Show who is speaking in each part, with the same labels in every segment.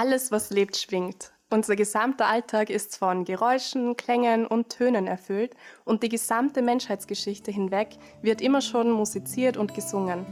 Speaker 1: Alles, was lebt, schwingt. Unser gesamter Alltag ist von Geräuschen, Klängen und Tönen erfüllt und die gesamte Menschheitsgeschichte hinweg wird immer schon musiziert und gesungen.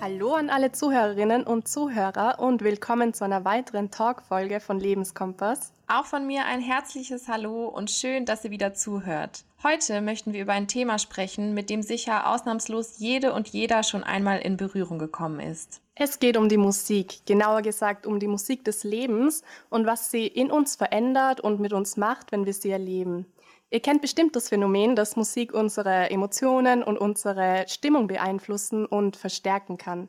Speaker 1: Hallo an alle Zuhörerinnen und Zuhörer und willkommen zu einer weiteren Talkfolge von Lebenskompass.
Speaker 2: Auch von mir ein herzliches Hallo und schön, dass ihr wieder zuhört. Heute möchten wir über ein Thema sprechen, mit dem sicher ausnahmslos jede und jeder schon einmal in Berührung gekommen ist.
Speaker 1: Es geht um die Musik, genauer gesagt um die Musik des Lebens und was sie in uns verändert und mit uns macht, wenn wir sie erleben. Ihr kennt bestimmt das Phänomen, dass Musik unsere Emotionen und unsere Stimmung beeinflussen und verstärken kann.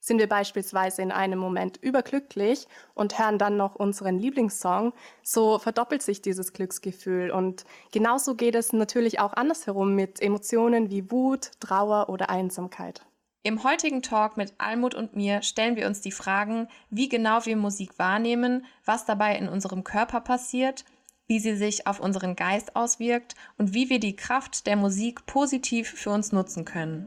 Speaker 1: Sind wir beispielsweise in einem Moment überglücklich und hören dann noch unseren Lieblingssong, so verdoppelt sich dieses Glücksgefühl. Und genauso geht es natürlich auch andersherum mit Emotionen wie Wut, Trauer oder Einsamkeit.
Speaker 2: Im heutigen Talk mit Almut und mir stellen wir uns die Fragen, wie genau wir Musik wahrnehmen, was dabei in unserem Körper passiert wie sie sich auf unseren Geist auswirkt und wie wir die Kraft der Musik positiv für uns nutzen können.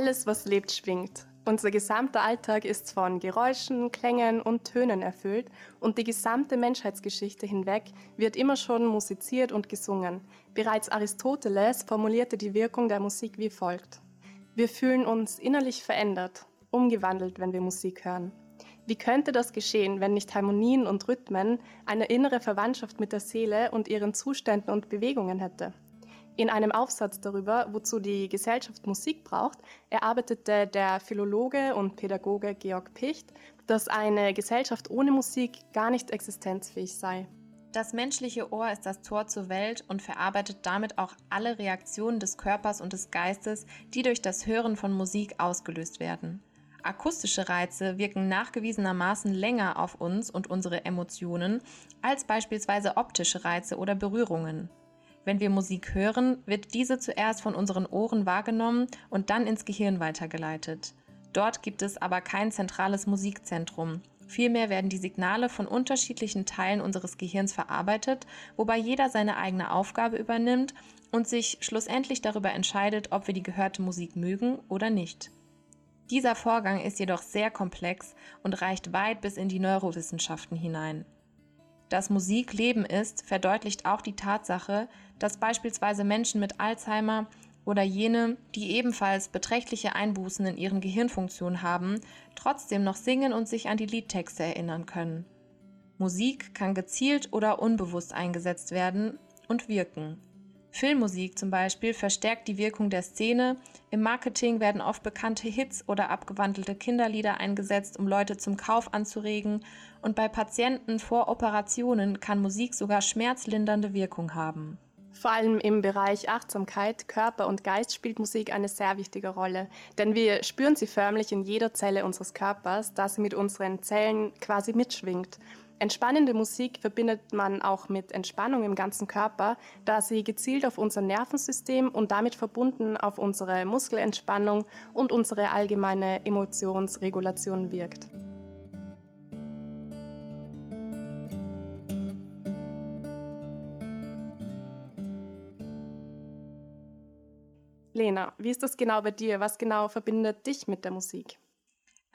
Speaker 1: Alles, was lebt, schwingt. Unser gesamter Alltag ist von Geräuschen, Klängen und Tönen erfüllt und die gesamte Menschheitsgeschichte hinweg wird immer schon musiziert und gesungen. Bereits Aristoteles formulierte die Wirkung der Musik wie folgt. Wir fühlen uns innerlich verändert, umgewandelt, wenn wir Musik hören. Wie könnte das geschehen, wenn nicht Harmonien und Rhythmen eine innere Verwandtschaft mit der Seele und ihren Zuständen und Bewegungen hätte? In einem Aufsatz darüber, wozu die Gesellschaft Musik braucht, erarbeitete der Philologe und Pädagoge Georg Picht, dass eine Gesellschaft ohne Musik gar nicht existenzfähig sei.
Speaker 2: Das menschliche Ohr ist das Tor zur Welt und verarbeitet damit auch alle Reaktionen des Körpers und des Geistes, die durch das Hören von Musik ausgelöst werden. Akustische Reize wirken nachgewiesenermaßen länger auf uns und unsere Emotionen als beispielsweise optische Reize oder Berührungen. Wenn wir Musik hören, wird diese zuerst von unseren Ohren wahrgenommen und dann ins Gehirn weitergeleitet. Dort gibt es aber kein zentrales Musikzentrum, Vielmehr werden die Signale von unterschiedlichen Teilen unseres Gehirns verarbeitet, wobei jeder seine eigene Aufgabe übernimmt und sich schlussendlich darüber entscheidet, ob wir die gehörte Musik mögen oder nicht. Dieser Vorgang ist jedoch sehr komplex und reicht weit bis in die Neurowissenschaften hinein. Dass Musik Leben ist, verdeutlicht auch die Tatsache, dass beispielsweise Menschen mit Alzheimer oder jene, die ebenfalls beträchtliche Einbußen in ihren Gehirnfunktionen haben, trotzdem noch singen und sich an die Liedtexte erinnern können. Musik kann gezielt oder unbewusst eingesetzt werden und wirken. Filmmusik zum Beispiel verstärkt die Wirkung der Szene, im Marketing werden oft bekannte Hits oder abgewandelte Kinderlieder eingesetzt, um Leute zum Kauf anzuregen, und bei Patienten vor Operationen kann Musik sogar schmerzlindernde Wirkung haben.
Speaker 1: Vor allem im Bereich Achtsamkeit, Körper und Geist spielt Musik eine sehr wichtige Rolle, denn wir spüren sie förmlich in jeder Zelle unseres Körpers, da sie mit unseren Zellen quasi mitschwingt. Entspannende Musik verbindet man auch mit Entspannung im ganzen Körper, da sie gezielt auf unser Nervensystem und damit verbunden auf unsere Muskelentspannung und unsere allgemeine Emotionsregulation wirkt. Lena, wie ist das genau bei dir? Was genau verbindet dich mit der Musik?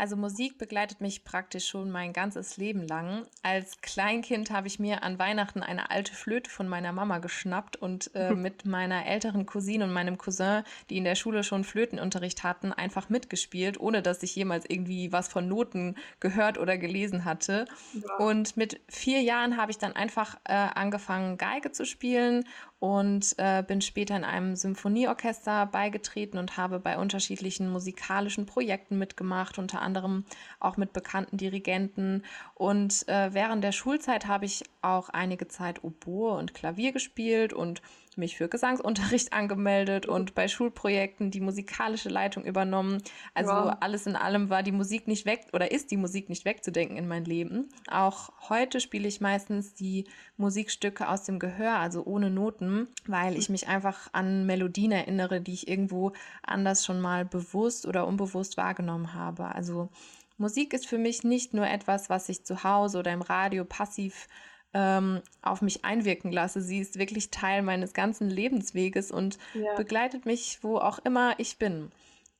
Speaker 2: Also Musik begleitet mich praktisch schon mein ganzes Leben lang. Als Kleinkind habe ich mir an Weihnachten eine alte Flöte von meiner Mama geschnappt und äh, mit meiner älteren Cousine und meinem Cousin, die in der Schule schon Flötenunterricht hatten, einfach mitgespielt, ohne dass ich jemals irgendwie was von Noten gehört oder gelesen hatte. Ja. Und mit vier Jahren habe ich dann einfach äh, angefangen, Geige zu spielen und äh, bin später in einem Symphonieorchester beigetreten und habe bei unterschiedlichen musikalischen Projekten mitgemacht, unter anderem auch mit bekannten Dirigenten. Und äh, während der Schulzeit habe ich auch einige Zeit Oboe und Klavier gespielt und mich für Gesangsunterricht angemeldet und bei Schulprojekten die musikalische Leitung übernommen. Also wow. alles in allem war die Musik nicht weg oder ist die Musik nicht wegzudenken in mein Leben. Auch heute spiele ich meistens die Musikstücke aus dem Gehör, also ohne Noten, weil ich mich einfach an Melodien erinnere, die ich irgendwo anders schon mal bewusst oder unbewusst wahrgenommen habe. Also Musik ist für mich nicht nur etwas, was ich zu Hause oder im Radio passiv ähm, auf mich einwirken lasse. Sie ist wirklich Teil meines ganzen Lebensweges und ja. begleitet mich, wo auch immer ich bin.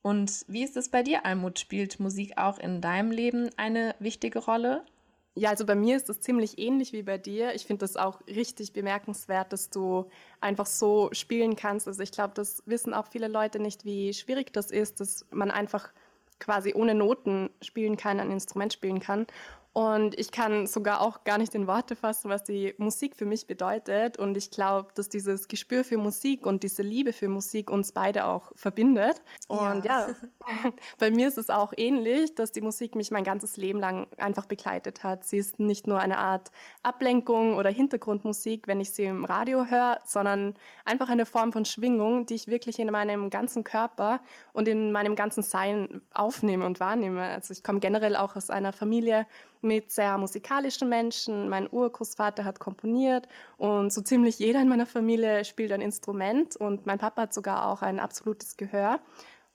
Speaker 2: Und wie ist es bei dir, Almut? Spielt Musik auch in deinem Leben eine wichtige Rolle?
Speaker 1: Ja, also bei mir ist es ziemlich ähnlich wie bei dir. Ich finde das auch richtig bemerkenswert, dass du einfach so spielen kannst. Also ich glaube, das wissen auch viele Leute nicht, wie schwierig das ist, dass man einfach quasi ohne Noten spielen kann, ein Instrument spielen kann. Und ich kann sogar auch gar nicht in Worte fassen, was die Musik für mich bedeutet. Und ich glaube, dass dieses Gespür für Musik und diese Liebe für Musik uns beide auch verbindet. Und ja, ja bei mir ist es auch ähnlich, dass die Musik mich mein ganzes Leben lang einfach begleitet hat. Sie ist nicht nur eine Art Ablenkung oder Hintergrundmusik, wenn ich sie im Radio höre, sondern einfach eine Form von Schwingung, die ich wirklich in meinem ganzen Körper und in meinem ganzen Sein aufnehme und wahrnehme. Also ich komme generell auch aus einer Familie, mit sehr musikalischen Menschen. Mein Urgroßvater hat komponiert und so ziemlich jeder in meiner Familie spielt ein Instrument und mein Papa hat sogar auch ein absolutes Gehör.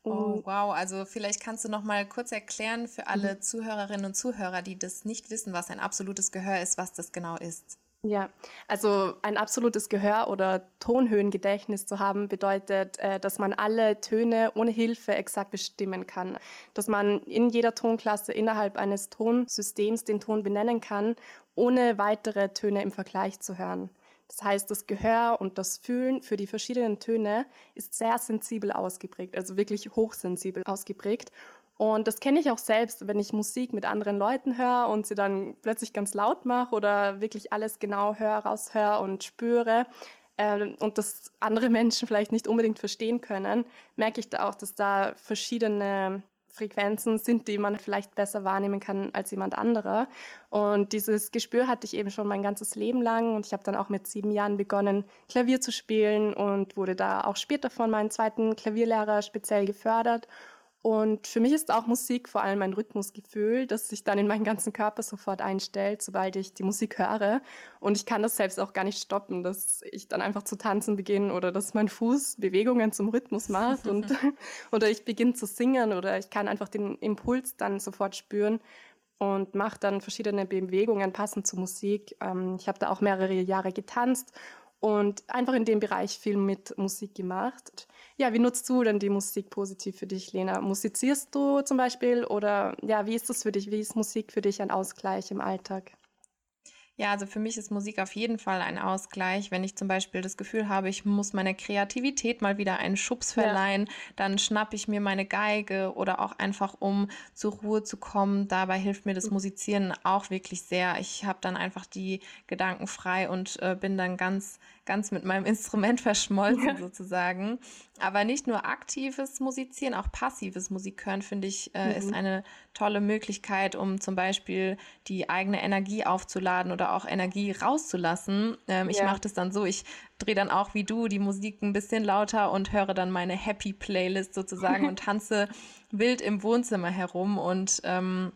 Speaker 2: Oh, wow. Also vielleicht kannst du noch mal kurz erklären für alle mhm. Zuhörerinnen und Zuhörer, die das nicht wissen, was ein absolutes Gehör ist, was das genau ist.
Speaker 1: Ja, also ein absolutes Gehör oder Tonhöhengedächtnis zu haben, bedeutet, äh, dass man alle Töne ohne Hilfe exakt bestimmen kann. Dass man in jeder Tonklasse innerhalb eines Tonsystems den Ton benennen kann, ohne weitere Töne im Vergleich zu hören. Das heißt, das Gehör und das Fühlen für die verschiedenen Töne ist sehr sensibel ausgeprägt, also wirklich hochsensibel ausgeprägt. Und das kenne ich auch selbst, wenn ich Musik mit anderen Leuten höre und sie dann plötzlich ganz laut mache oder wirklich alles genau höre, raushöre und spüre äh, und das andere Menschen vielleicht nicht unbedingt verstehen können, merke ich da auch, dass da verschiedene Frequenzen sind, die man vielleicht besser wahrnehmen kann als jemand anderer. Und dieses Gespür hatte ich eben schon mein ganzes Leben lang und ich habe dann auch mit sieben Jahren begonnen, Klavier zu spielen und wurde da auch später von meinem zweiten Klavierlehrer speziell gefördert und für mich ist auch Musik vor allem ein Rhythmusgefühl, das sich dann in meinen ganzen Körper sofort einstellt, sobald ich die Musik höre. Und ich kann das selbst auch gar nicht stoppen, dass ich dann einfach zu tanzen beginne oder dass mein Fuß Bewegungen zum Rhythmus macht und, oder ich beginne zu singen oder ich kann einfach den Impuls dann sofort spüren und mache dann verschiedene Bewegungen passend zur Musik. Ähm, ich habe da auch mehrere Jahre getanzt und einfach in dem Bereich viel mit Musik gemacht. Ja, wie nutzt du denn die Musik positiv für dich, Lena? Musizierst du zum Beispiel oder ja, wie ist das für dich? Wie ist Musik für dich ein Ausgleich im Alltag?
Speaker 2: Ja, also für mich ist Musik auf jeden Fall ein Ausgleich. Wenn ich zum Beispiel das Gefühl habe, ich muss meiner Kreativität mal wieder einen Schubs verleihen, ja. dann schnappe ich mir meine Geige oder auch einfach, um zur Ruhe zu kommen. Dabei hilft mir das mhm. Musizieren auch wirklich sehr. Ich habe dann einfach die Gedanken frei und äh, bin dann ganz ganz mit meinem Instrument verschmolzen ja. sozusagen. Aber nicht nur aktives Musizieren, auch passives Musik hören, finde ich, äh, mhm. ist eine tolle Möglichkeit, um zum Beispiel die eigene Energie aufzuladen oder auch Energie rauszulassen. Ähm, ja. Ich mache das dann so, ich drehe dann auch wie du die Musik ein bisschen lauter und höre dann meine Happy Playlist sozusagen und tanze wild im Wohnzimmer herum und ähm,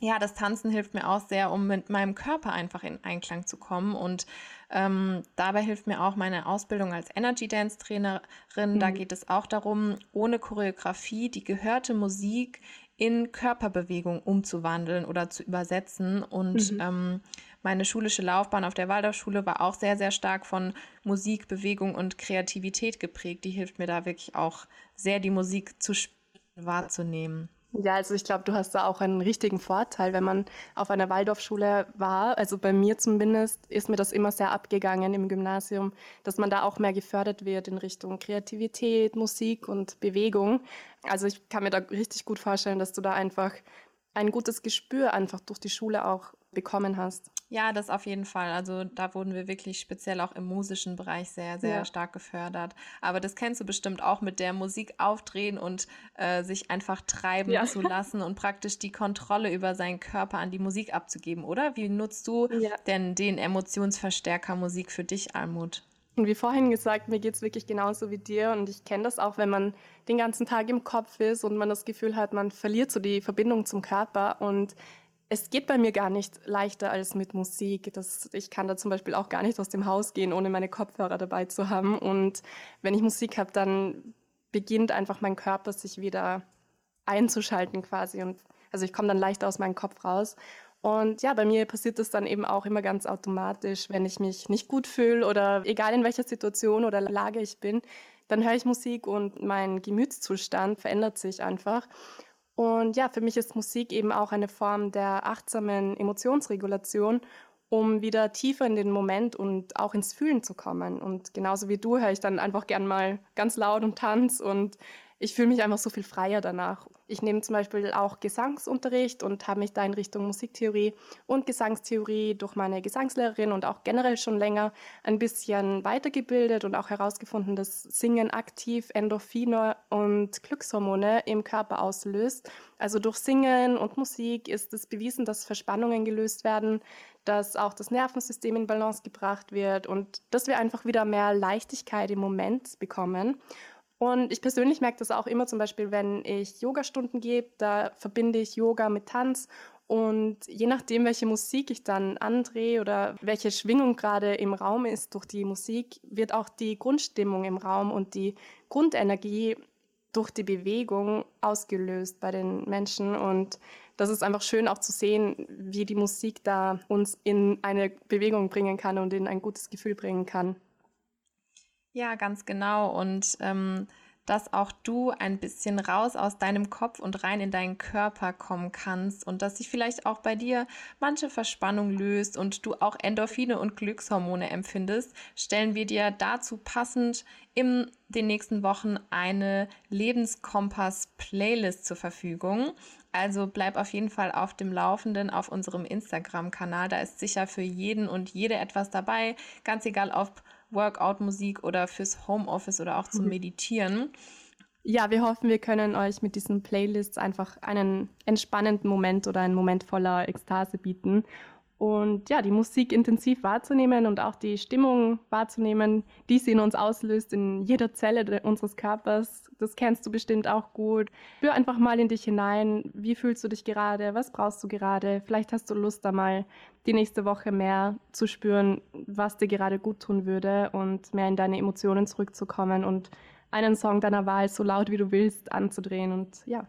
Speaker 2: ja, das Tanzen hilft mir auch sehr, um mit meinem Körper einfach in Einklang zu kommen. Und ähm, dabei hilft mir auch meine Ausbildung als Energy Dance Trainerin. Mhm. Da geht es auch darum, ohne Choreografie die gehörte Musik in Körperbewegung umzuwandeln oder zu übersetzen. Und mhm. ähm, meine schulische Laufbahn auf der Waldorfschule war auch sehr, sehr stark von Musik, Bewegung und Kreativität geprägt. Die hilft mir da wirklich auch sehr, die Musik zu wahrzunehmen.
Speaker 1: Ja, also ich glaube, du hast da auch einen richtigen Vorteil, wenn man auf einer Waldorfschule war. Also bei mir zumindest ist mir das immer sehr abgegangen im Gymnasium, dass man da auch mehr gefördert wird in Richtung Kreativität, Musik und Bewegung. Also ich kann mir da richtig gut vorstellen, dass du da einfach ein gutes Gespür einfach durch die Schule auch bekommen hast.
Speaker 2: Ja, das auf jeden Fall. Also da wurden wir wirklich speziell auch im musischen Bereich sehr, sehr ja. stark gefördert. Aber das kennst du bestimmt auch mit der Musik aufdrehen und äh, sich einfach treiben ja. zu lassen und praktisch die Kontrolle über seinen Körper an die Musik abzugeben, oder? Wie nutzt du ja. denn den Emotionsverstärker Musik für dich, Almut?
Speaker 1: Und wie vorhin gesagt, mir geht es wirklich genauso wie dir und ich kenne das auch, wenn man den ganzen Tag im Kopf ist und man das Gefühl hat, man verliert so die Verbindung zum Körper und es geht bei mir gar nicht leichter als mit Musik. Das, ich kann da zum Beispiel auch gar nicht aus dem Haus gehen, ohne meine Kopfhörer dabei zu haben. Und wenn ich Musik habe, dann beginnt einfach mein Körper sich wieder einzuschalten quasi. Und Also ich komme dann leichter aus meinem Kopf raus. Und ja, bei mir passiert das dann eben auch immer ganz automatisch, wenn ich mich nicht gut fühle oder egal in welcher Situation oder Lage ich bin, dann höre ich Musik und mein Gemütszustand verändert sich einfach. Und ja, für mich ist Musik eben auch eine Form der achtsamen Emotionsregulation, um wieder tiefer in den Moment und auch ins Fühlen zu kommen. Und genauso wie du höre ich dann einfach gern mal ganz laut und tanz und ich fühle mich einfach so viel freier danach. Ich nehme zum Beispiel auch Gesangsunterricht und habe mich da in Richtung Musiktheorie und Gesangstheorie durch meine Gesangslehrerin und auch generell schon länger ein bisschen weitergebildet und auch herausgefunden, dass Singen aktiv Endorphine und Glückshormone im Körper auslöst. Also durch Singen und Musik ist es bewiesen, dass Verspannungen gelöst werden, dass auch das Nervensystem in Balance gebracht wird und dass wir einfach wieder mehr Leichtigkeit im Moment bekommen. Und ich persönlich merke das auch immer zum Beispiel, wenn ich Yogastunden gebe, da verbinde ich Yoga mit Tanz und je nachdem, welche Musik ich dann andrehe oder welche Schwingung gerade im Raum ist durch die Musik, wird auch die Grundstimmung im Raum und die Grundenergie durch die Bewegung ausgelöst bei den Menschen. Und das ist einfach schön auch zu sehen, wie die Musik da uns in eine Bewegung bringen kann und in ein gutes Gefühl bringen kann.
Speaker 2: Ja, ganz genau. Und ähm, dass auch du ein bisschen raus aus deinem Kopf und rein in deinen Körper kommen kannst und dass sich vielleicht auch bei dir manche Verspannung löst und du auch Endorphine und Glückshormone empfindest, stellen wir dir dazu passend in den nächsten Wochen eine Lebenskompass-Playlist zur Verfügung. Also bleib auf jeden Fall auf dem Laufenden auf unserem Instagram-Kanal. Da ist sicher für jeden und jede etwas dabei. Ganz egal, ob Workout-Musik oder fürs Homeoffice oder auch zum mhm. Meditieren.
Speaker 1: Ja, wir hoffen, wir können euch mit diesen Playlists einfach einen entspannenden Moment oder einen Moment voller Ekstase bieten. Und ja, die Musik intensiv wahrzunehmen und auch die Stimmung wahrzunehmen, die sie in uns auslöst, in jeder Zelle unseres Körpers. Das kennst du bestimmt auch gut. Spür einfach mal in dich hinein. Wie fühlst du dich gerade? Was brauchst du gerade? Vielleicht hast du Lust, da mal die nächste Woche mehr zu spüren, was dir gerade gut tun würde und mehr in deine Emotionen zurückzukommen und einen Song deiner Wahl so laut wie du willst anzudrehen. Und ja,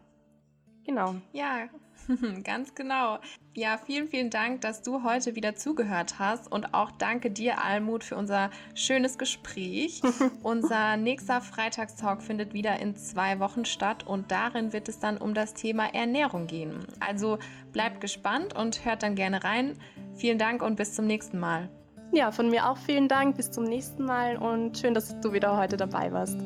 Speaker 1: genau.
Speaker 2: Ja, Ganz genau. Ja, vielen, vielen Dank, dass du heute wieder zugehört hast und auch danke dir, Almut, für unser schönes Gespräch. unser nächster Freitagstalk findet wieder in zwei Wochen statt und darin wird es dann um das Thema Ernährung gehen. Also bleibt gespannt und hört dann gerne rein. Vielen Dank und bis zum nächsten Mal.
Speaker 1: Ja, von mir auch vielen Dank. Bis zum nächsten Mal und schön, dass du wieder heute dabei warst.